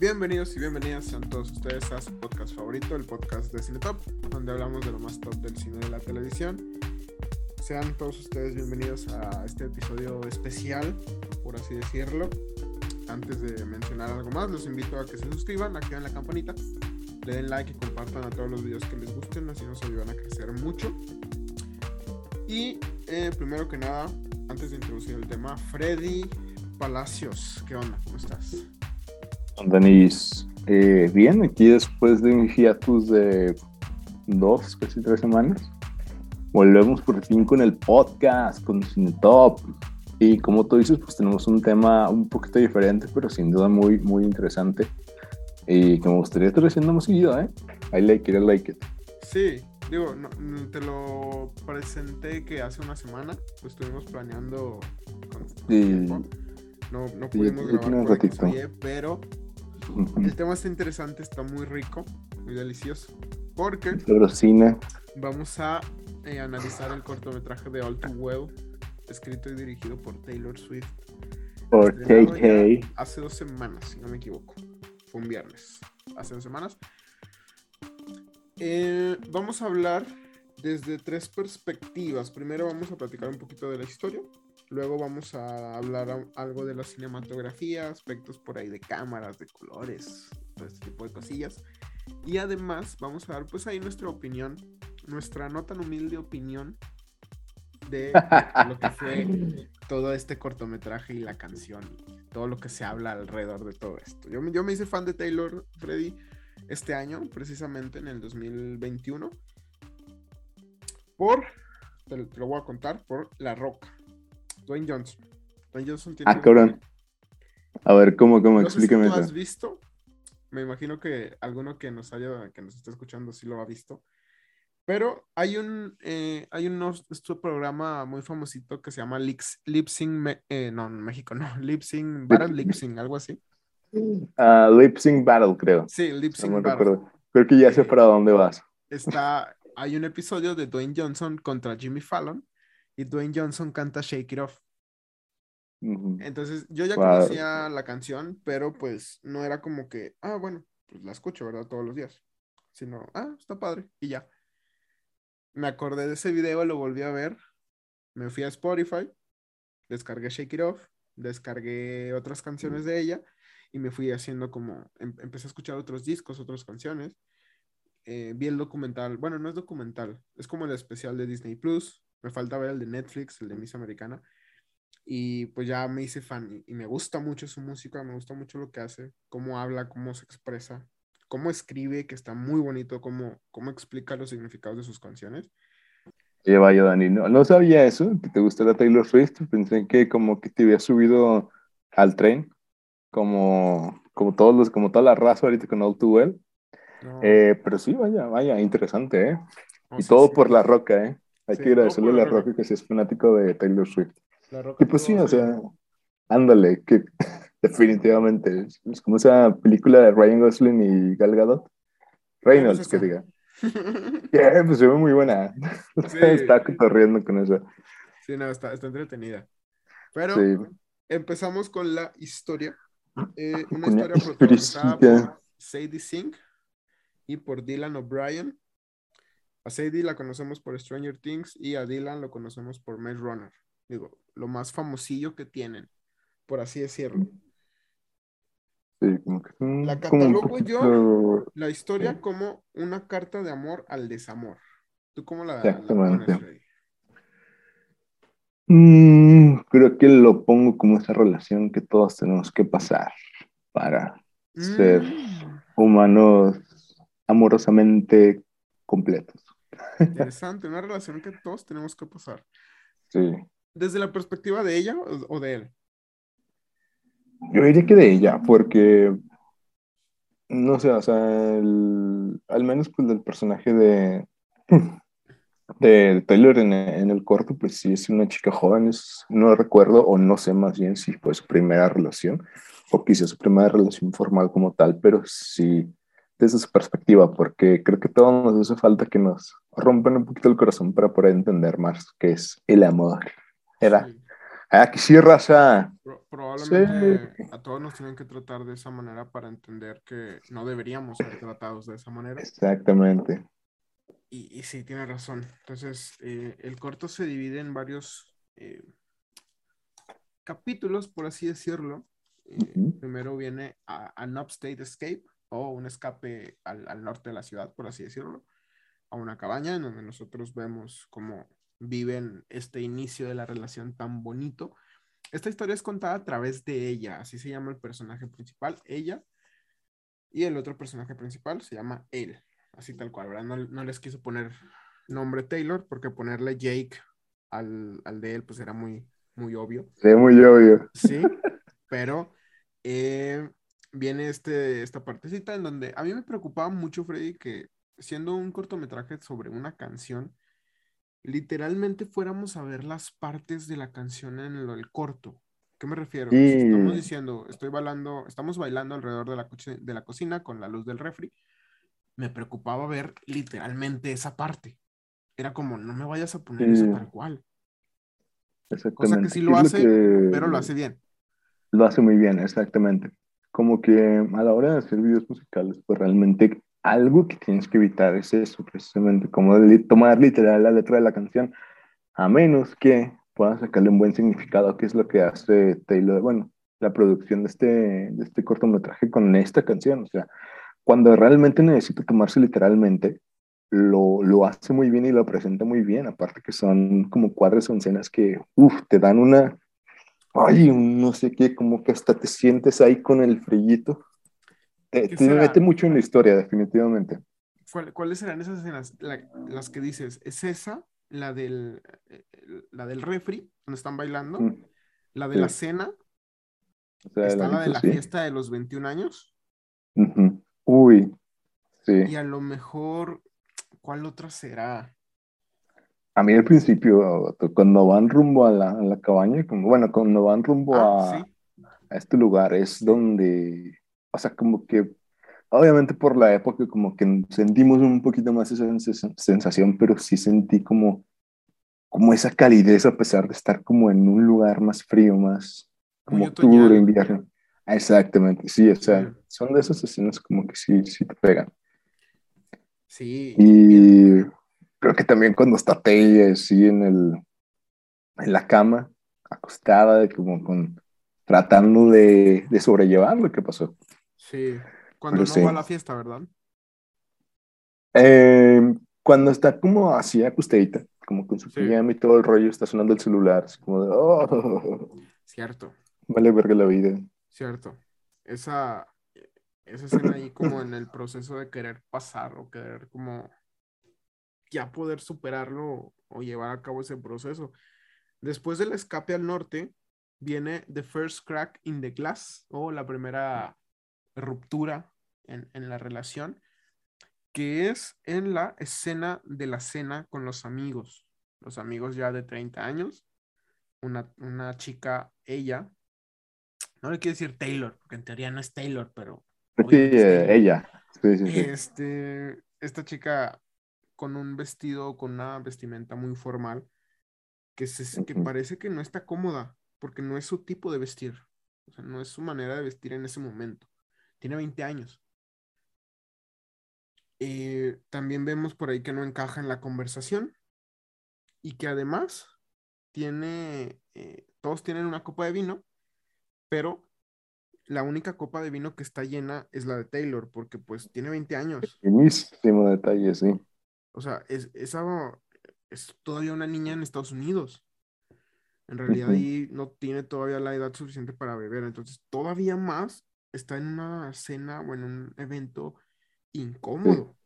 Bienvenidos y bienvenidas sean todos ustedes a su podcast favorito, el podcast de Cine Top, donde hablamos de lo más top del cine y de la televisión. Sean todos ustedes bienvenidos a este episodio especial, por así decirlo. Antes de mencionar algo más, los invito a que se suscriban, activen la campanita, le den like y compartan a todos los videos que les gusten, así nos ayudan a crecer mucho. Y eh, primero que nada, antes de introducir el tema, Freddy Palacios, ¿qué onda? ¿Cómo estás? Denis, eh, bien, aquí después de un hiatus de dos, casi tres semanas, volvemos por fin con el podcast, con Top. Y como tú dices, pues tenemos un tema un poquito diferente, pero sin duda muy, muy interesante. Y que me gustaría estar haciendo más seguido, ¿eh? I like it, I like it. Sí, digo, no, te lo presenté que hace una semana, lo estuvimos planeando con sí. No, no pudimos sí, grabar por ratito. pero el tema está interesante, está muy rico, muy delicioso. Porque vamos a eh, analizar el cortometraje de All Too Well, escrito y dirigido por Taylor Swift. Por KK. Hace dos semanas, si no me equivoco. Fue un viernes. Hace dos semanas. Eh, vamos a hablar desde tres perspectivas. Primero vamos a platicar un poquito de la historia. Luego vamos a hablar algo de la cinematografía, aspectos por ahí de cámaras, de colores, todo este tipo de cosillas. Y además vamos a dar pues ahí nuestra opinión, nuestra no tan humilde opinión de lo que fue todo este cortometraje y la canción, todo lo que se habla alrededor de todo esto. Yo, yo me hice fan de Taylor Freddy este año, precisamente en el 2021, por, te, lo voy a contar, por La Roca, Dwayne Johnson. Dwayne Johnson tiene... Ah, cabrón. A ver, ¿cómo, cómo? No Explícame si has visto? Me imagino que alguno que nos haya, que nos esté escuchando sí lo ha visto. Pero hay un, eh, hay un este programa muy famosito que se llama Lip Sync, eh, no, en México no, Lip Sync, Battle Lip Sync, algo así. Uh, Lip Sync Battle, creo. Sí, Lip Sync Battle. Creo que ya sé para dónde vas. Está, hay un episodio de Dwayne Johnson contra Jimmy Fallon y Dwayne Johnson canta Shake It Off. Entonces yo ya conocía la canción, pero pues no era como que, ah, bueno, pues la escucho, ¿verdad? Todos los días. Sino, ah, está padre, y ya. Me acordé de ese video, lo volví a ver, me fui a Spotify, descargué Shake It Off, descargué otras canciones de ella y me fui haciendo como, em, empecé a escuchar otros discos, otras canciones. Eh, vi el documental, bueno, no es documental, es como el especial de Disney Plus. Me falta ver el de Netflix, el de Miss Americana. Y pues ya me hice fan y, me gusta mucho su música, me gusta mucho lo que hace, cómo habla, cómo se expresa, cómo escribe, que está muy bonito, cómo, cómo explica los significados de sus canciones. Lleva yo, Dani, no, no sabía eso, que te gustara Taylor Swift, pensé que como que te había subido al tren, como, como todos los, como toda la raza ahorita con All Too Well. Eh, pero sí, vaya, vaya, interesante, ¿eh? y todo por la roca, ¿eh? Hay que agradecerle a La Roca que si es fanático de Taylor Swift. y pues sí, o sea, ándale, que definitivamente es, como esa película de Ryan Gosling y Gal Gadot. Reynolds, que diga. yeah, pues se ve muy buena. está corriendo con eso. Sí, no, está, está entretenida. Pero empezamos con la historia. Eh, una historia protagonizada por Sadie Sink y por Dylan O'Brien. A Sadie la conocemos por Stranger Things y a Dylan lo conocemos por Maze Runner. Digo, lo más famosillo que tienen, por así decirlo. la catalogo yo, la historia, como una carta de amor al desamor. ¿Tú cómo la, pones, mm, creo que lo pongo como esa relación que todos tenemos que pasar para ser mm. humanos amorosamente completos. Interesante, una relación que todos tenemos que pasar. Sí. ¿Desde la perspectiva de ella o de él? Yo diría que de ella, porque no sé, o sea, al menos pues del personaje de, de Taylor en, en, el corto, pues sí es una chica joven, no recuerdo o no sé más bien si fue su primera relación o quizás su primera relación formal como tal, pero sí desde su perspectiva, porque creo que todo nos hace falta que nos rompan un poquito el corazón para poder entender más qué es el amor. Era, sí. ah, que sí, raza. probablemente a todos nos tienen que tratar de esa manera para entender que no deberíamos ser tratados de esa manera. Exactamente. Y, y sí, tiene razón. Entonces, eh, el corto se divide en varios eh, capítulos, por así decirlo. Eh, Ujú. Primero viene a, An Upstate Escape, o un escape al, al norte de la ciudad, por así decirlo, a una cabaña en donde nosotros vemos cómo viven este inicio de la relación tan bonito. Esta historia es contada a través de ella, así se llama el personaje principal, ella, y el otro personaje principal se llama él, así tal cual, ¿verdad? No, no les quiso poner nombre Taylor porque ponerle Jake al, al de él pues era muy, muy obvio. Sí, muy obvio. Sí, pero eh, viene este, esta partecita en donde a mí me preocupaba mucho, Freddy, que siendo un cortometraje sobre una canción, literalmente fuéramos a ver las partes de la canción en lo, el corto. ¿Qué me refiero? Estamos Sí. diciendo, estoy bailando, estamos bailando alrededor de la, de la cocina con la luz del refri, me preocupaba ver literalmente esa parte. Era como, no me vayas a poner eso Sí. tal cual. Exactamente. sí ¿Qué lo es hace, que- Pero lo hace bien. Lo hace muy bien, exactamente. Como que a la hora de hacer videos musicales, pues realmente algo que tienes que evitar es eso, precisamente, como tomar literal la letra de la canción, a menos que puedas sacarle un buen significado, que es lo que hace Taylor, bueno, la producción de este, de este cortometraje con esta canción. O sea, cuando realmente necesita tomarse literalmente, lo, lo hace muy bien y lo presenta muy bien. Aparte que son como cuadros o escenas que, uff, te dan una, ay, no sé qué, como que hasta te sientes ahí con el frillito. Te, mete mucho en la historia, definitivamente. ¿Cuál- ¿Cuáles serán esas escenas? La- las que dices, ¿es esa? La del, eh, la del refri, donde están bailando. Mm, La de Sí. la cena. O sea, Está la de la sí. fiesta de los 21 años. Uy, sí. Y a lo mejor, ¿cuál otra será? A mí al principio, cuando van rumbo a la, a la cabaña, como, bueno, cuando van rumbo Ah, a, sí. a este lugar, es donde, o sea, como que, obviamente por la época, como que sentimos un poquito más esa sens- sensación, pero sí sentí como, como esa calidez a pesar de estar como en un lugar más frío, más como octubre, invierno. Exactamente, sí, o sea, son de esas escenas como que sí, sí te pegan. Sí. bien. Creo que también cuando está Taylor así en el, en la cama, acostada, como con, tratando de, de sobrellevar lo que pasó. Sí. Cuando Pero no sí. va a la fiesta, ¿verdad? Eh, cuando está como así acostadita, como con su Sí. pijama y todo el rollo, está sonando el celular, así como de, oh, Cierto, vale verga la vida. cierto. Esa, esa escena ahí como en el proceso de querer pasar o querer como ya poder superarlo o llevar a cabo ese proceso. Después del escape al norte, viene The First Crack in the Glass o la primera ruptura en, en la relación, que es en la escena de la cena con los amigos, los amigos ya de 30 años, una, una chica, ella, no le quiero decir Taylor, porque en teoría no es Taylor, pero Sí, es eh, Taylor. ella. Sí, sí, sí. Este, esta chica con un vestido, con una vestimenta muy formal, que, se, que parece que no está cómoda, porque no es su tipo de vestir, o sea, no es su manera de vestir en ese momento. Tiene 20 años. Eh, también vemos por ahí que no encaja en la conversación y que además tiene, eh, todos tienen una copa de vino, pero la única copa de vino que está llena es la de Taylor, porque pues tiene 20 años. Finísimo detalle, sí. O sea, es, esa es todavía una niña en Estados Unidos. En realidad ahí no tiene todavía la edad suficiente para beber. Entonces, todavía más está en una cena o en un evento incómodo.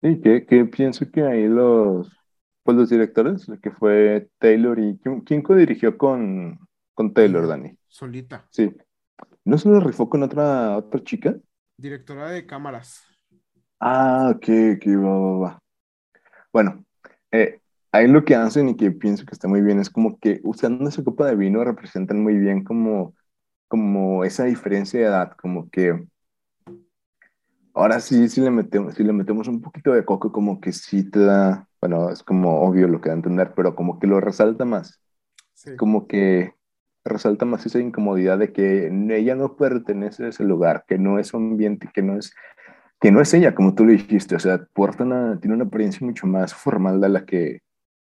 Sí, que, que pienso que ahí los, pues los directores, que fue Taylor y ¿quién, co-dirigió con, con Taylor, Dani? solita. Sí. ¿No se lo rifó con otra, otra chica? Directora de cámaras. Ah, ok, ok, va, va, va. Bueno, eh, ahí lo que hacen y que pienso que está muy bien es como que usando esa copa de vino representan muy bien como, como esa diferencia de edad, como que ahora sí, sí le metemos, sí le metemos un poquito de coco, como que sí te da, bueno, es como obvio lo que da a entender, pero como que lo resalta más. Sí. como que resalta más esa incomodidad de que ella no pertenece a ese lugar, que no es un ambiente, que no es, que no es ella, como tú lo dijiste, o sea, porta tiene una apariencia mucho más formal de la que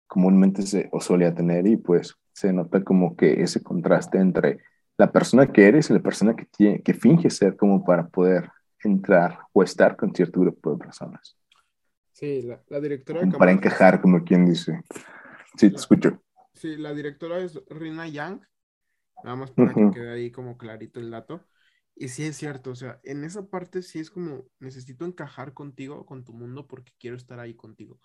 comúnmente se o solía tener y pues se nota como que ese contraste entre la persona que eres y la persona que, tiene, que finge ser como para poder entrar o estar con cierto grupo de personas. Sí, la, directora de Para encajar, como quien dice. Sí, te escucho. Sí, la directora es Rina Yang. Nada más para que quede ahí como clarito el dato. Y sí es cierto, o sea, en esa parte sí es como necesito encajar contigo, con tu mundo, porque quiero estar ahí contigo.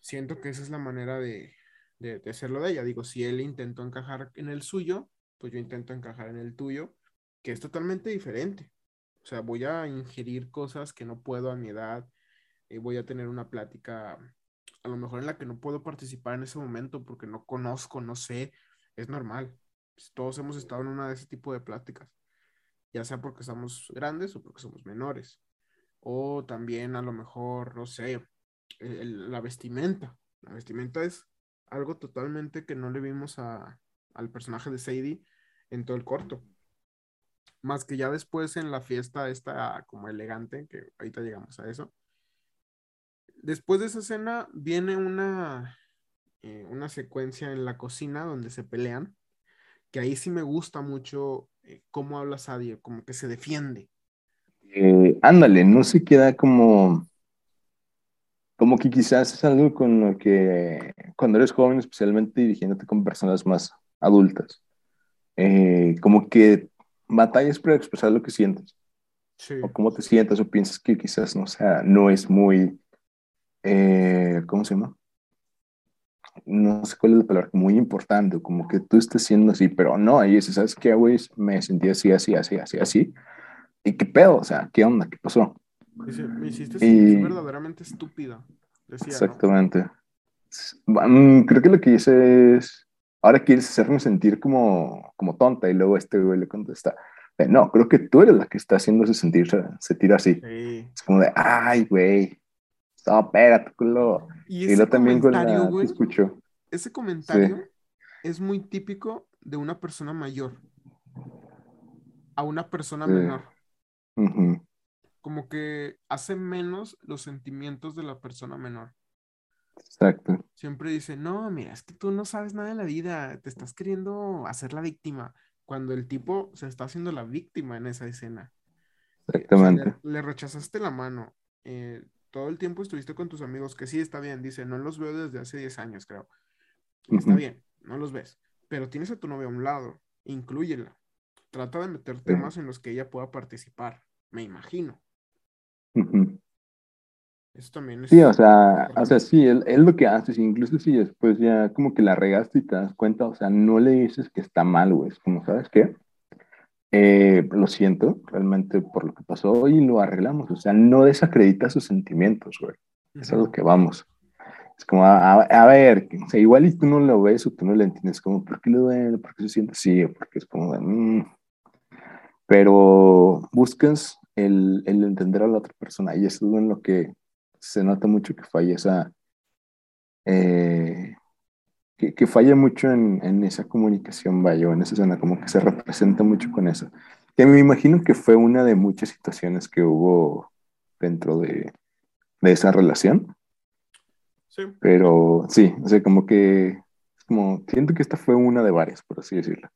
Siento que esa es la manera de, de, de hacerlo de ella. Digo, si él intentó encajar en el suyo, pues yo intento encajar en el tuyo, que es totalmente diferente. O sea, voy a ingerir cosas que no puedo a mi edad, eh, voy a tener una plática a lo mejor en la que no puedo participar en ese momento porque no conozco, no sé, es normal. Todos hemos estado en una de ese tipo de pláticas, ya sea porque estamos grandes o porque somos menores. O también a lo mejor, no sé, la vestimenta. La vestimenta es algo totalmente que no le vimos a, al personaje de Sadie en todo el corto. Más que ya después en la fiesta esta como elegante, que ahorita llegamos a eso. Después de esa escena viene una, eh, una secuencia en la cocina donde se pelean, que ahí sí me gusta mucho eh, cómo habla Sadie, como que se defiende. Eh, ándale, no se queda como como que quizás es algo con lo que cuando eres joven, especialmente dirigiéndote con personas más adultas, eh, como que batallas para expresar lo que sientes. O cómo te sientas o piensas que quizás no, sea, no es muy, ¿cómo se llama? No sé cuál es la palabra, muy importante, como que tú estés siendo así, pero no, ahí dices, ¿sabes qué, güey? Me sentí así, así, así, así, así. ¿Y qué pedo? O sea, ¿qué onda? ¿Qué pasó? me hiciste sentir verdaderamente estúpida. exactamente. Mm, creo que lo que hice es ahora quieres hacerme sentir como, como tonta. Y luego este güey le contesta, no, creo que tú eres la que está haciéndose sentir, se tira así. Es como de, ay, güey, no, espérate, culo. Y, y también con la güey, escucho. Ese comentario es muy típico de una persona mayor a una persona menor. Como que hace menos los sentimientos de la persona menor. Exacto. Siempre dice, no, mira, es que tú no sabes nada de la vida, te estás queriendo hacer la víctima, cuando el tipo se está haciendo la víctima en esa escena. Exactamente. le, rechazaste la mano, eh, todo el tiempo estuviste con tus amigos, que sí está bien, dice, no los veo desde hace 10 años, creo. Está bien, no los ves, pero tienes a tu novia a un lado, incluyela. Trata de meter temas en los que ella pueda participar, me imagino. Eso también es... Sí, o sea, o sea, sí, él, lo que hace, incluso si después ya como que la regaste y te das cuenta, o sea, no le dices que está mal, güey, es como, ¿sabes qué? Eh, lo siento realmente por lo que pasó y lo arreglamos, o sea, no desacredita sus sentimientos, güey, es a lo que vamos. Es como, a, ver, o sea, igual y tú no lo ves o tú no lo entiendes, como, ¿por qué le duele? ¿Por qué se siente así? Porque es como, mm". pero buscas el, el entender a la otra persona y eso es en lo que se nota mucho que falla esa, eh, que, falla mucho en, esa comunicación, vaya, en esa zona, como que se representa mucho con eso. Que me imagino que fue una de muchas situaciones que hubo dentro de, esa relación. Sí. Pero sí, o sea, como que, como, siento que esta fue una de varias, por así decirlo.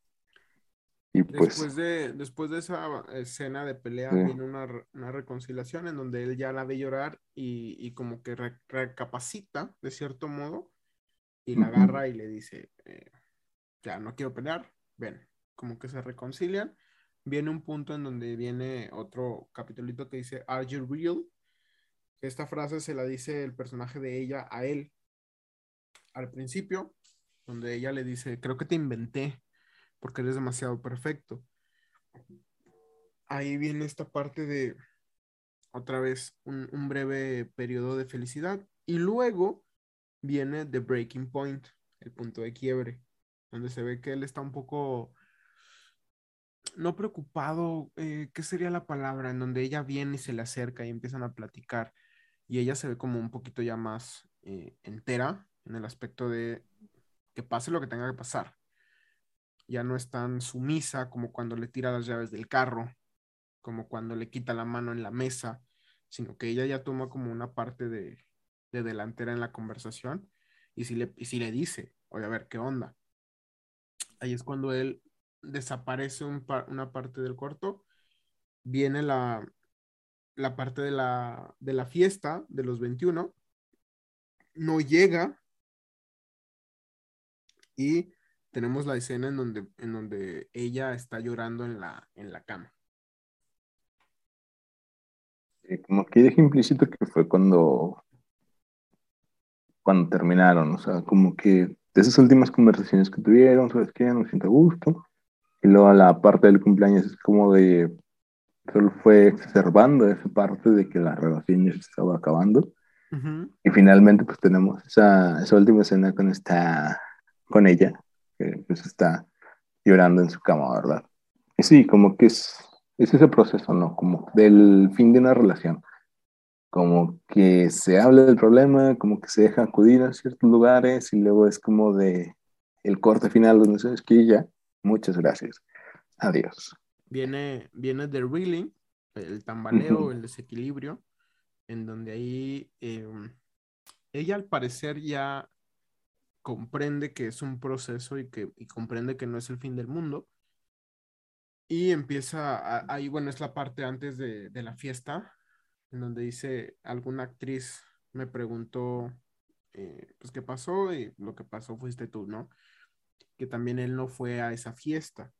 Pues después, de, después de esa escena de pelea viene una, reconciliación en donde él ya la ve llorar y, como que recapacita de cierto modo y la agarra y le dice, eh, ya no quiero pelear, ven, como que se reconcilian. Viene un punto en donde viene otro capitulito que dice, Are you real? Esta frase se la dice el personaje de ella a él al principio, donde ella le dice, creo que te inventé porque eres demasiado perfecto. Ahí viene esta parte de, otra vez, un, breve periodo de felicidad. Y luego viene The Breaking Point, el punto de quiebre, donde se ve que él está un poco, no preocupado, eh, ¿qué sería la palabra? En donde ella viene y se le acerca y empiezan a platicar. Y ella se ve como un poquito ya más eh, entera en el aspecto de que pase lo que tenga que pasar ya no es tan sumisa como cuando le tira las llaves del carro, como cuando le quita la mano en la mesa, sino que ella ya toma como una parte de, delantera en la conversación y si le, y si le dice, oye, a ver, ¿qué onda? Ahí es cuando él desaparece una parte del corto, viene la, la parte de la, de la fiesta de los 21, no llega y tenemos la escena en donde, en donde ella está llorando en la, en la cama. Como que deja implícito que fue cuando, cuando terminaron, o sea, como que de esas últimas conversaciones que tuvieron, ¿sabes qué? No siento gusto. Y luego la parte del cumpleaños es como de, solo fue exacerbando esa parte de que la relación ya se estaba acabando. Y finalmente pues tenemos esa, esa última escena con esta, con ella, que pues está llorando en su cama, ¿verdad? Y sí, como que es, es ese proceso, ¿no? Como del fin de una relación. Como que se habla del problema, como que se deja acudir a ciertos lugares y luego es como de el corte final donde sabes que ya, muchas gracias, adiós. Viene, viene The Reeling, el tambaleo, el desequilibrio, en donde ahí em, ella al parecer ya comprende que es un proceso y que comprende que no es el fin del mundo. Y empieza, ahí bueno, es la parte antes de, la fiesta, en donde dice, alguna actriz me preguntó, eh, pues, ¿qué pasó? Y lo que pasó fuiste tú, ¿no? Que también él no fue a esa fiesta.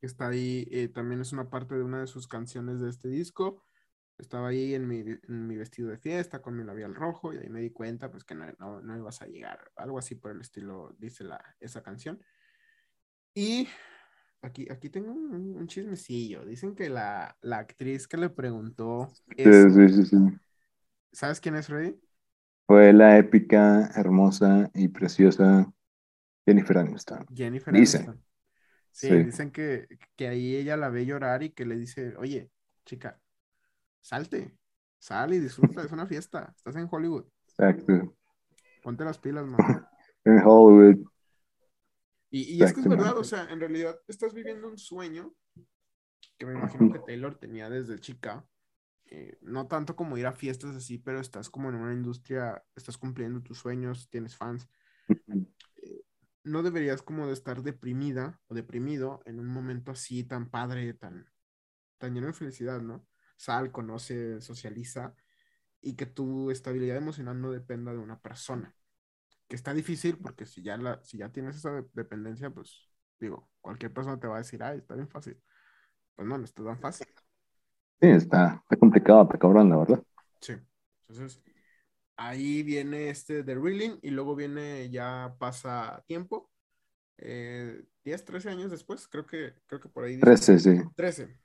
Está ahí, eh, también es una parte de una de sus canciones de este disco estaba ahí en mi, vestido de fiesta con mi labial rojo y ahí me di cuenta pues que no, no, ibas a llegar, algo así por el estilo dice la, esa canción. Y aquí, aquí tengo un, chismecillo, dicen que la, actriz que le preguntó... sí, sí, sí, ¿Sabes quién es Freddy? Fue la épica, hermosa y preciosa Jennifer Aniston. Jennifer Aniston. Sí, dicen que, que ahí ella la ve llorar y que le dice, oye, chica, salte, sal y disfruta, es una fiesta, estás en Hollywood. Exacto. Ponte las pilas, man. en Hollywood. Y, es que es verdad, o sea, en realidad estás viviendo un sueño que me imagino que Taylor tenía desde chica. Eh, no tanto como ir a fiestas así, pero estás como en una industria, estás cumpliendo tus sueños, tienes fans. Eh, no deberías como de estar deprimida o deprimido en un momento así tan padre, tan, tan lleno de felicidad, ¿no? sal, conoce, socializa y que tu estabilidad emocional no dependa de una persona. Que está difícil porque si ya, la, si ya tienes esa dependencia, pues digo, cualquier persona te va a decir, ay, está bien fácil. Pues no, no está tan fácil. Sí, está, está complicado, está cabrón, la verdad. Sí. Entonces, ahí viene este de Reeling y luego viene, ya pasa tiempo. Eh, 10, 13 años después, creo que, creo que por ahí. 13, sí. 13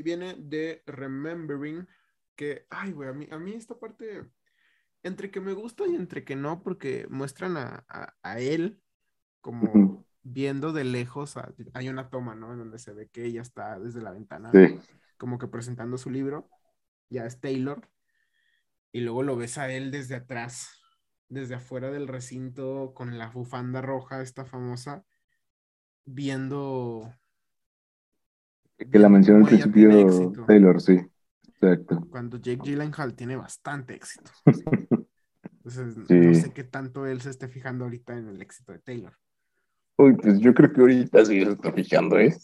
y viene de Remembering, que, ay, güey, a mí, a mí esta parte, entre que me gusta y entre que no, porque muestran a, él como viendo de lejos, hay una toma, ¿no? En donde se ve que ella está desde la ventana, como que presentando su libro, ya es Taylor, y luego lo ves a él desde atrás, desde afuera del recinto, con la bufanda roja, esta famosa, viendo que la mencionó al principio Taylor, sí. Exacto. Cuando Jake Gyllenhaal tiene bastante éxito. Entonces, no sé qué tanto él se esté fijando ahorita en el éxito de Taylor. Uy, pues yo creo que ahorita sí se está fijando, ¿eh?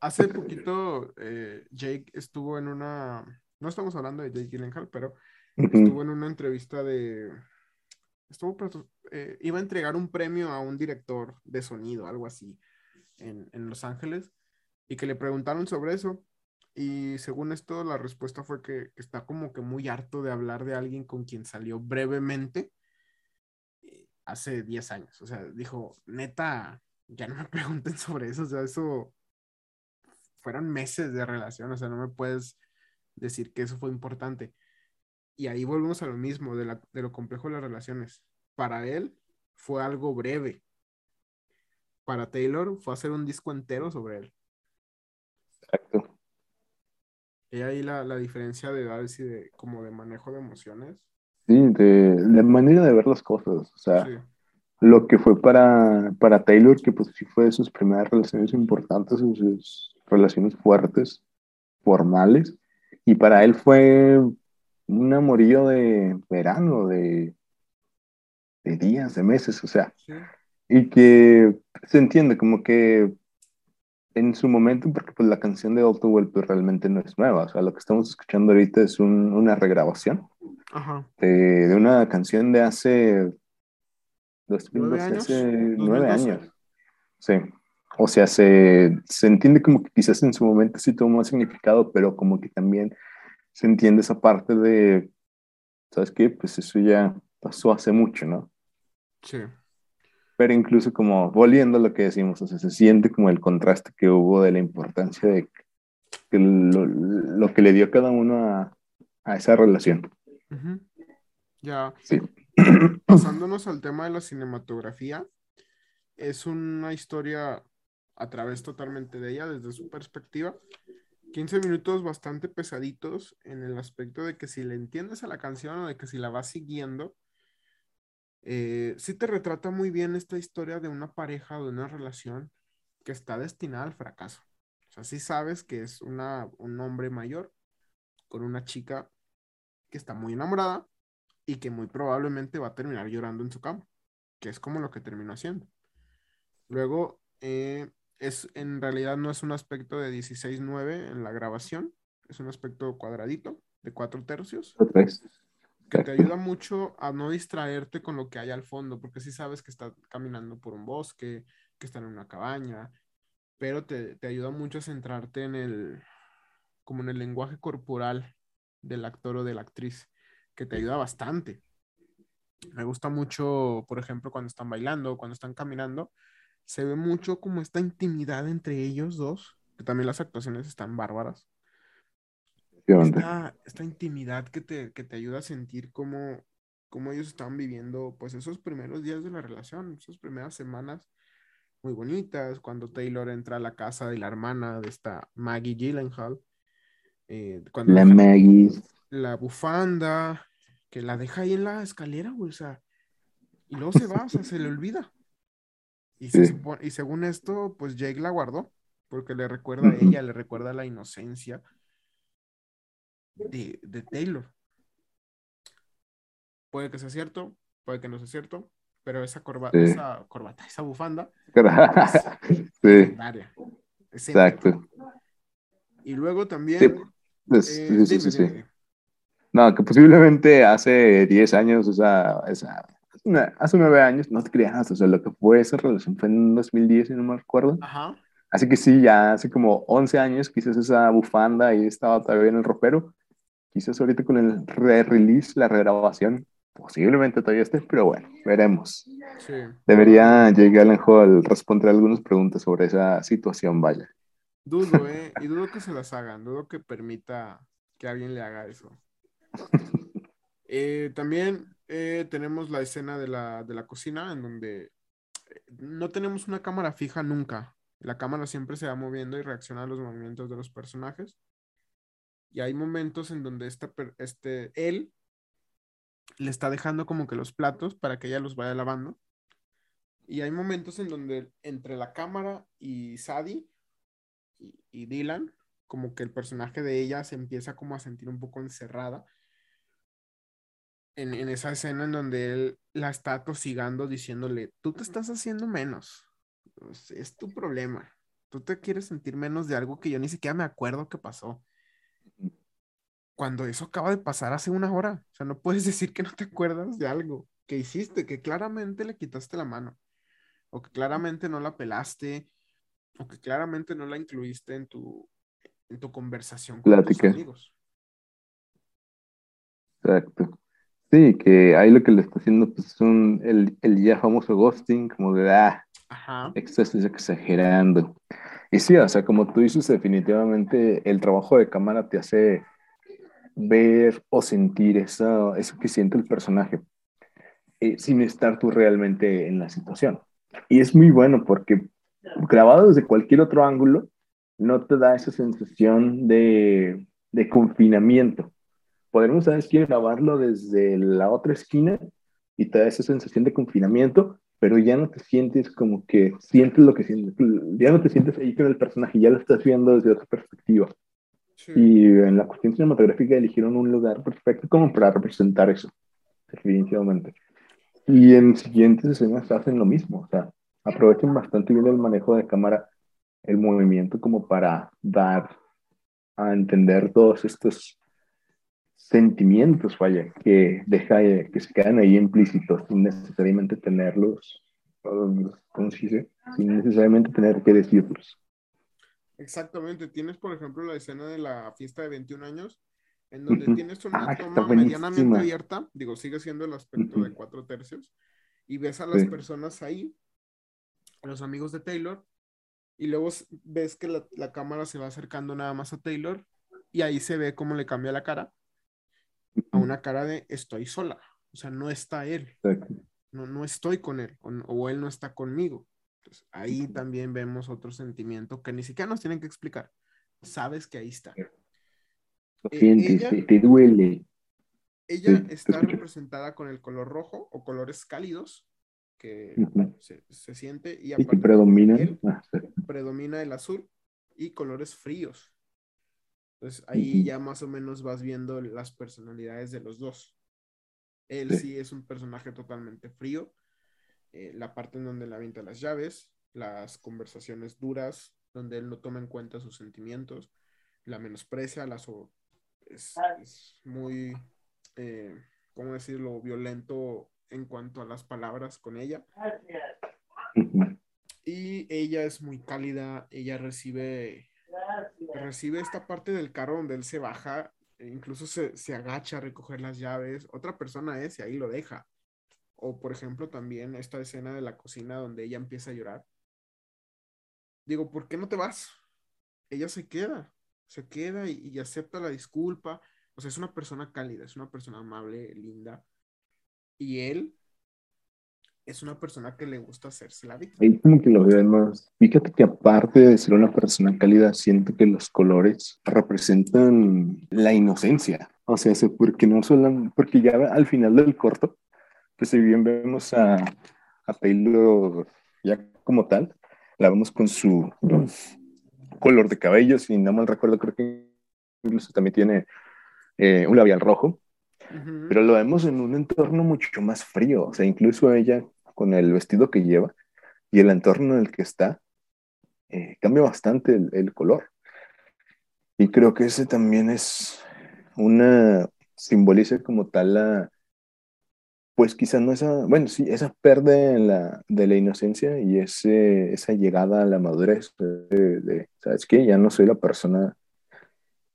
hace poquito eh, Jake estuvo en una, no estamos hablando de Jake Gyllenhaal, pero estuvo en una entrevista de, estuvo, eh, iba a entregar un premio a un director de sonido, algo así, en, en Los Ángeles y que le preguntaron sobre eso. Y según esto, la respuesta fue que, está como que muy harto de hablar de alguien con quien salió brevemente eh, hace 10 años. O sea, dijo, neta, ya no me pregunten sobre eso. O sea, eso fueron meses de relación. O sea, no me puedes decir que eso fue importante. Y ahí volvemos a lo mismo, de, de lo complejo de las relaciones. Para él fue algo breve. Para Taylor fue hacer un disco entero sobre él. Exacto. Y ahí la, diferencia de edades y de como de manejo de emociones. Sí, de, manera de ver las cosas. O sea, lo que fue para, para Taylor, que pues sí fue de sus primeras relaciones importantes, sus relaciones fuertes, formales, y para él fue un amorío de verano, de, de días, de meses, o sea, y que se entiende como que en su momento, porque pues la canción de Too Well pues, realmente no es nueva, o sea, lo que estamos escuchando ahorita es una regrabación De, una canción de hace, ¿Nueve años? hace nueve años. Sí, o sea, se, se entiende como que quizás en su momento sí tuvo más significado, pero como que también se entiende esa parte de, ¿sabes qué? Pues eso ya pasó hace mucho, ¿no? Sí. Pero incluso como volviendo a lo que decimos, o sea, se siente como el contraste que hubo de la importancia de lo, que le dio cada uno a, a esa relación. Ya. Sí. Pasándonos al tema de la cinematografía, es una historia a través totalmente de ella, desde su perspectiva. 15 minutos bastante pesaditos en el aspecto de que si le entiendes a la canción o de que si la vas siguiendo, eh, sí te retrata muy bien esta historia de una pareja, de una relación que está destinada al fracaso. O sea, sí sabes que es una, un hombre mayor con una chica que está muy enamorada y que muy probablemente va a terminar llorando en su cama, que es como lo que terminó haciendo. Luego, eh, es, en realidad no es un aspecto de 16-9 en la grabación, es un aspecto cuadradito de cuatro tercios. Que te ayuda mucho a no distraerte con lo que hay al fondo, porque si sabes que está caminando por un bosque, que está en una cabaña, pero te, te ayuda mucho a centrarte en el, como en el lenguaje corporal del actor o de la actriz, que te ayuda bastante. Me gusta mucho, por ejemplo, cuando están bailando, cuando están caminando, se ve mucho como esta intimidad entre ellos dos, que también las actuaciones están bárbaras. Esta, esta, intimidad que te, que te ayuda a sentir cómo, cómo ellos estaban viviendo pues esos primeros días de la relación, esas primeras semanas muy bonitas, cuando Taylor entra a la casa de la hermana de esta Maggie Gyllenhaal. Eh, cuando la Maggie. La bufanda, que la deja ahí en la escalera, o sea, y luego se va, o sea, se le olvida. Y, según esto, pues Jake la guardó, porque le recuerda a ella, le recuerda la inocencia de, Taylor. Puede que sea cierto, puede que no sea cierto, pero esa, corbata, esa corbata, esa bufanda, sí. Exacto. Y luego también... Pues, eh, sí, sí, sí, No, que posiblemente hace 10 años esa, esa hace nueve años, no te creas, o sea, lo que fue esa relación fue en 2010, si no me acuerdo. Ajá. Así que sí, ya hace como 11 años, quizás esa bufanda y estaba todavía en el ropero. Quizás ahorita con el re-release, la regrabación, posiblemente todavía esté, pero bueno, veremos. Sí. Debería Jake Gyllenhaal responder algunas preguntas sobre esa situación, vaya. Dudo, ¿eh? Y dudo que se las hagan, dudo que permita que alguien le haga eso. Eh, también eh, tenemos la escena de la, de la cocina en donde eh, no tenemos una cámara fija nunca. La cámara siempre se va moviendo y reacciona a los movimientos de los personajes. Y hay momentos en donde este, este, él le está dejando como que los platos para que ella los vaya lavando. Y hay momentos en donde entre la cámara y Sadie y, y Dylan, como que el personaje de ella se empieza como a sentir un poco encerrada en, esa escena en donde él la está tosigando diciéndole, tú te estás haciendo menos, es tu problema, tú te quieres sentir menos de algo que yo ni siquiera me acuerdo que pasó. Cuando eso acaba de pasar hace una hora, o sea, no puedes decir que no te acuerdas de algo que hiciste, que claramente le quitaste la mano, o que claramente no la pelaste, o que claramente no la incluiste en tu, en tu conversación con tus amigos. Exacto. Sí, que ahí lo que le está haciendo pues, es un, el, el, ya famoso ghosting, como de, ah, estás exagerando. Y sí, o sea, como tú dices, definitivamente el trabajo de cámara te hace ver o sentir eso, eso que siente el personaje, eh, sin estar tú realmente en la situación. Y es muy bueno porque grabado desde cualquier otro ángulo, no te da esa sensación de, de confinamiento podremos, ¿sabes? Quiere grabarlo desde la otra esquina y te da esa sensación de confinamiento pero ya no te sientes como que sientes lo que sientes, ya no te sientes ahí con el personaje, ya lo estás viendo desde otra perspectiva. Y en la cuestión cinematográfica eligieron un lugar perfecto como para representar eso, definitivamente. Y en siguientes escenas hacen lo mismo, o sea, aprovechan bastante bien el manejo de cámara, el movimiento como para dar a entender todos estos sentimientos, vaya, que deja que se quedan ahí implícitos sin necesariamente tenerlos, ¿cómo se dice? Sin necesariamente tener que decirlos. Exactamente, tienes por ejemplo la escena de la fiesta de 21 años, en donde tienes una ah, toma medianamente abierta, digo, sigue siendo el aspecto de cuatro tercios, y ves a las personas ahí, los amigos de Taylor, y luego ves que la, la, cámara se va acercando nada más a Taylor, y ahí se ve cómo le cambia la cara a una cara de estoy sola, o sea, no está él, no, no estoy con él, o él no está conmigo ahí también vemos otro sentimiento que ni siquiera nos tienen que explicar. Sabes que ahí está. Lo eh, sientes, te, duele. Ella está representada con el color rojo o colores cálidos que se, siente y aparte predomina, ah, predomina el azul y colores fríos. Entonces ahí ya más o menos vas viendo las personalidades de los dos. Él sí es un personaje totalmente frío eh, la parte en donde le avienta las llaves, las conversaciones duras, donde él no toma en cuenta sus sentimientos, la menosprecia, la es, muy, eh, ¿cómo decirlo?, violento en cuanto a las palabras con ella. Y ella es muy cálida, ella recibe, recibe esta parte del carro donde él se baja, e incluso se, se agacha a recoger las llaves, otra persona es y ahí lo deja. O por ejemplo también esta escena de la cocina donde ella empieza a llorar. Digo, ¿por qué no te vas? Ella se queda, se queda y, acepta la disculpa. O sea, es una persona cálida, es una persona amable, linda. Y él es una persona que le gusta hacerse la vida. Ahí como que lo veo más. Fíjate que aparte de ser una persona cálida, siento que los colores representan la inocencia. O sea, porque no solo, porque ya al final del corto pues si bien vemos a, a Taylor ya como tal, la vemos con su color de cabello, si no mal recuerdo, creo que incluso también tiene eh, un labial rojo, pero lo vemos en un entorno mucho más frío, o sea, incluso ella con el vestido que lleva y el entorno en el que está, eh, cambia bastante el, el, color. Y creo que ese también es una, simboliza como tal la, pues quizás no esa, bueno, sí, esa pérdida la, de la inocencia y ese, esa llegada a la madurez de, ¿sabes qué? Ya no soy la persona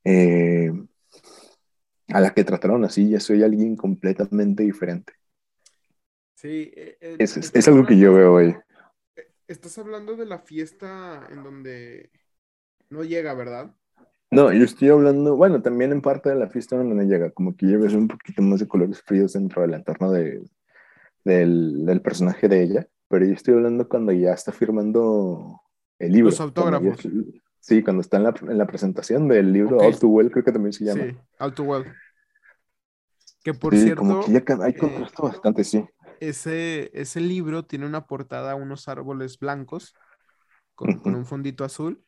eh, a la que trataron así, ya soy alguien completamente diferente. Sí, eh, eh, es, es, algo que yo veo hoy. Estás hablando de la fiesta en donde no llega, ¿verdad? No, yo estoy hablando, bueno, también en parte de la fiesta donde llega, como que lleves un poquito más de colores fríos dentro del entorno de, del, del, personaje de ella, pero yo estoy hablando cuando ya está firmando el libro. Los autógrafos. sí, cuando está en la, en la, presentación del libro All Too Well, creo que también se llama. Sí, All Too Well. Que por cierto. Como que ya hay eh, contraste bastante, sí. Ese, ese libro tiene una portada, unos árboles blancos con, con un fondito azul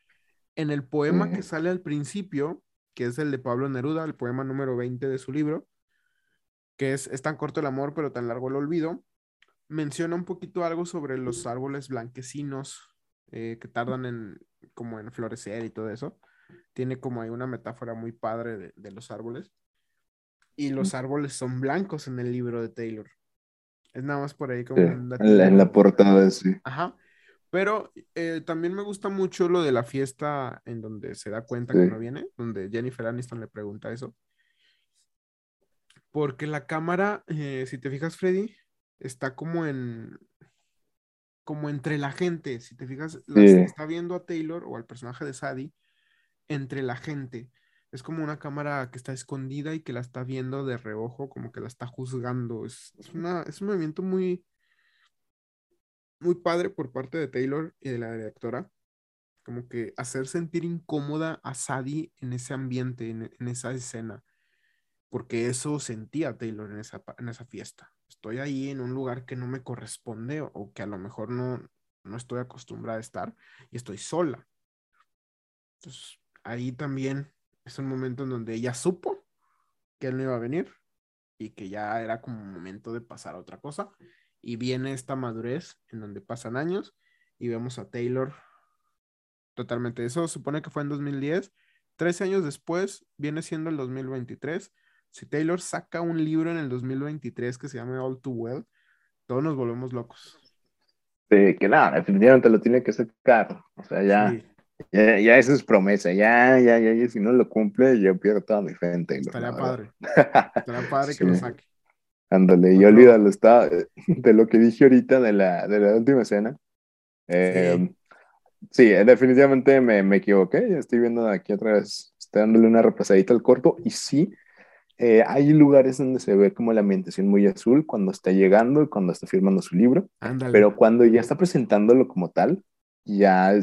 en el poema que sale al principio, que es el de Pablo Neruda, el poema número 20 de su libro, que es, es tan corto el amor, pero tan largo el olvido, menciona un poquito algo sobre los árboles blanquecinos eh, que tardan en, como en florecer y todo eso. Tiene como ahí una metáfora muy padre de, los árboles. Y los árboles son blancos en el libro de Taylor. Es nada más por ahí como... en, la, en la portada, sí. Ajá. Pero eh, también me gusta mucho lo de la fiesta en donde se da cuenta que no viene, donde Jennifer Aniston le pregunta eso. Porque la cámara, eh, si te fijas, Freddy, está como en. como entre la gente. Si te fijas, está viendo a Taylor o al personaje de Sadie entre la gente. Es como una cámara que está escondida y que la está viendo de reojo, como que la está juzgando. Es, una, es un movimiento muy, muy padre por parte de Taylor y de la directora, como que hacer sentir incómoda a Sadie en ese ambiente, en, esa escena, porque eso sentía Taylor en esa, en esa fiesta. estoy ahí en un lugar que no me corresponde o, que a lo mejor no, no estoy acostumbrada a estar y estoy sola. Entonces, ahí también es un momento en donde ella supo que él no iba a venir y que ya era como momento de pasar a otra cosa. Y viene esta madurez en donde pasan años y vemos a Taylor totalmente. Eso supone que fue en 2010. Trece años después viene siendo el 2023. Si Taylor saca un libro en el 2023 que se llama All Too Well, todos nos volvemos locos. Sí, que nada, definitivamente lo tiene que sacar. O sea, ya, ya, ya eso es promesa. Ya, ya, ya, si no lo cumple, yo pierdo toda mi fe en Taylor.Estaría padre. Estaría padre que lo saque. Ándale, y olvídalo, está de lo que dije ahorita de la, de la última escena. Eh, sí. definitivamente me, me equivoqué. Estoy viendo aquí otra vez, estoy dándole una repasadita al corto y sí, eh, hay lugares donde se ve como la ambientación muy azul cuando está llegando y cuando está firmando su libro, pero cuando ya está presentándolo como tal, ya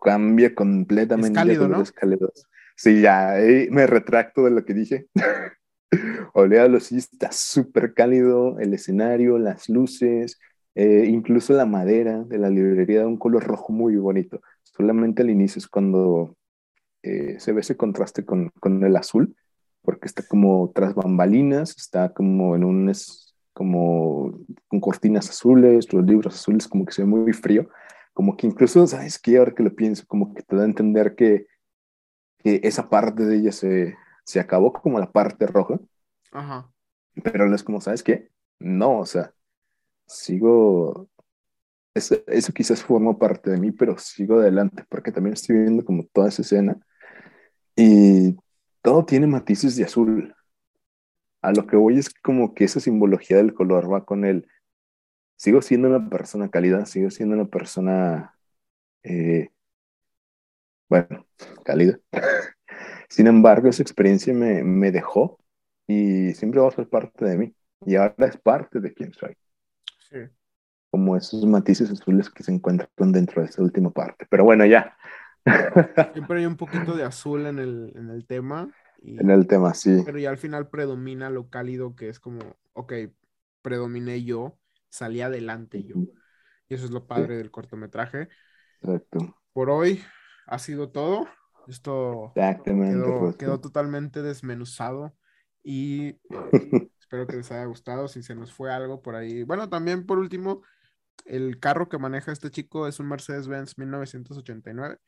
cambia completamente. Es cálido, ¿no? Sí, ya me retracto de lo que dije. Oleado sí está súper cálido, el escenario, las luces, eh, incluso la madera de la librería de un color rojo muy bonito. Solamente al inicio es cuando eh, se ve ese contraste con, con el azul porque está como tras bambalinas, está como en un, es como con cortinas azules, los libros azules, como que se ve muy frío, como que incluso, ¿sabes qué? Ahora que lo pienso, como que te da a entender que, que esa parte de ella se, se acabó como la parte roja. Ajá. Pero es como, ¿sabes qué? No, o sea, sigo, eso, eso, quizás formó parte de mí, pero sigo adelante, porque también estoy viendo como toda esa escena y todo tiene matices de azul. A lo que voy es como que esa simbología del color va con él. Sigo siendo una persona cálida, sigo siendo una persona, eh, bueno, cálida. Sin embargo, esa experiencia me, me dejó y siempre va a ser parte de mí. Y ahora es parte de quien soy. Sí. Como esos matices azules que se encuentran dentro de esa última parte. Pero bueno, ya. Siempre hay un poquito de azul en el, en el tema. en el tema, sí. Pero ya al final predomina lo cálido que es como, ok, predominé yo, salí adelante yo. Y eso es lo padre del cortometraje. Exacto. Por hoy ha sido todo. Esto quedó, quedó, totalmente desmenuzado y eh, espero que les haya gustado. Si se nos fue algo por ahí. Bueno, también por último, el carro que maneja este chico es un Mercedes-Benz 1989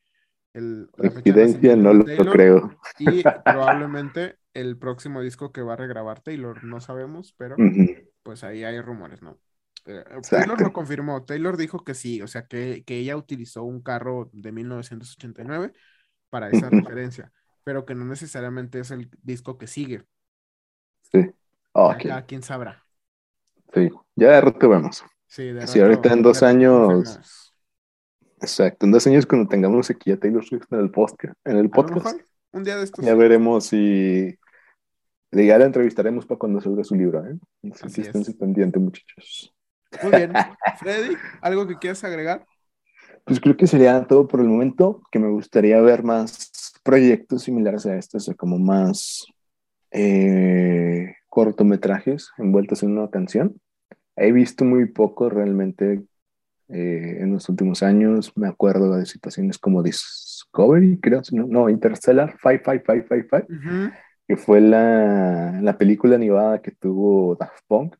el, Evidencia no lo creo. Y probablemente el próximo disco que va a regrabar Taylor, no sabemos, pero pues ahí hay rumores, ¿no? Eh, Taylor lo confirmó, Taylor dijo que sí, o sea, que, ella utilizó un carro de 1989 para esa referencia, pero que no necesariamente es el disco que sigue. Sí. Okay. Ya, quién sabrá. Sí, ya de rato vemos. Sí, de rato, ahorita en dos años Exacto, en dos años cuando tengamos aquí a Taylor Swift en el podcast. En el podcast un día de estos. Ya veremos si ya la entrevistaremos para cuando salga su libro, ¿eh? Así, estén pendientes, muchachos. Muy bien. Freddy, ¿algo que quieras agregar? Pues creo que sería todo por el momento, que me gustaría ver más proyectos similares a estos, o como más eh, cortometrajes envueltos en una canción. He visto muy poco realmente eh, en los últimos años. Me acuerdo de situaciones como Discovery, creo, no, no Interstellar 55555, que fue la, la película animada que tuvo Daft Punk.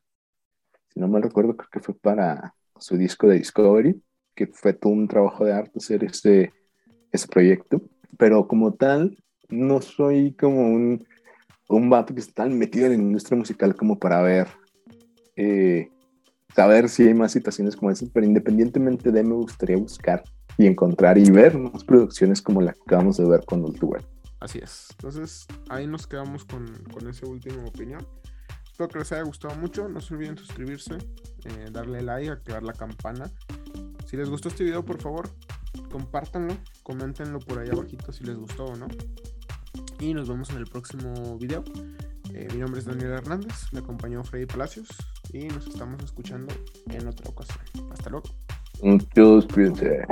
Si no mal recuerdo, creo que fue para su disco de Discovery, que fue todo un trabajo de arte hacer ese, ese proyecto. Pero como tal, no soy como un, un vato que está tan metido en la industria musical como para ver eh, saber si hay más situaciones como esas, pero independientemente de, me gustaría buscar y encontrar y ver más producciones como la que acabamos de ver con Ultuwell. Así es. Entonces, ahí nos quedamos con, con esa última opinión. Espero que les haya gustado mucho. No se olviden suscribirse, eh, darle like, activar la campana. Si les gustó este video, por favor, compártanlo, coméntenlo por ahí abajito si les gustó o no. Y nos vemos en el próximo video. Eh, mi nombre es Daniel Hernández, me acompañó Freddy Palacios y nos estamos escuchando en otra ocasión. Hasta luego. Dios, cuídense.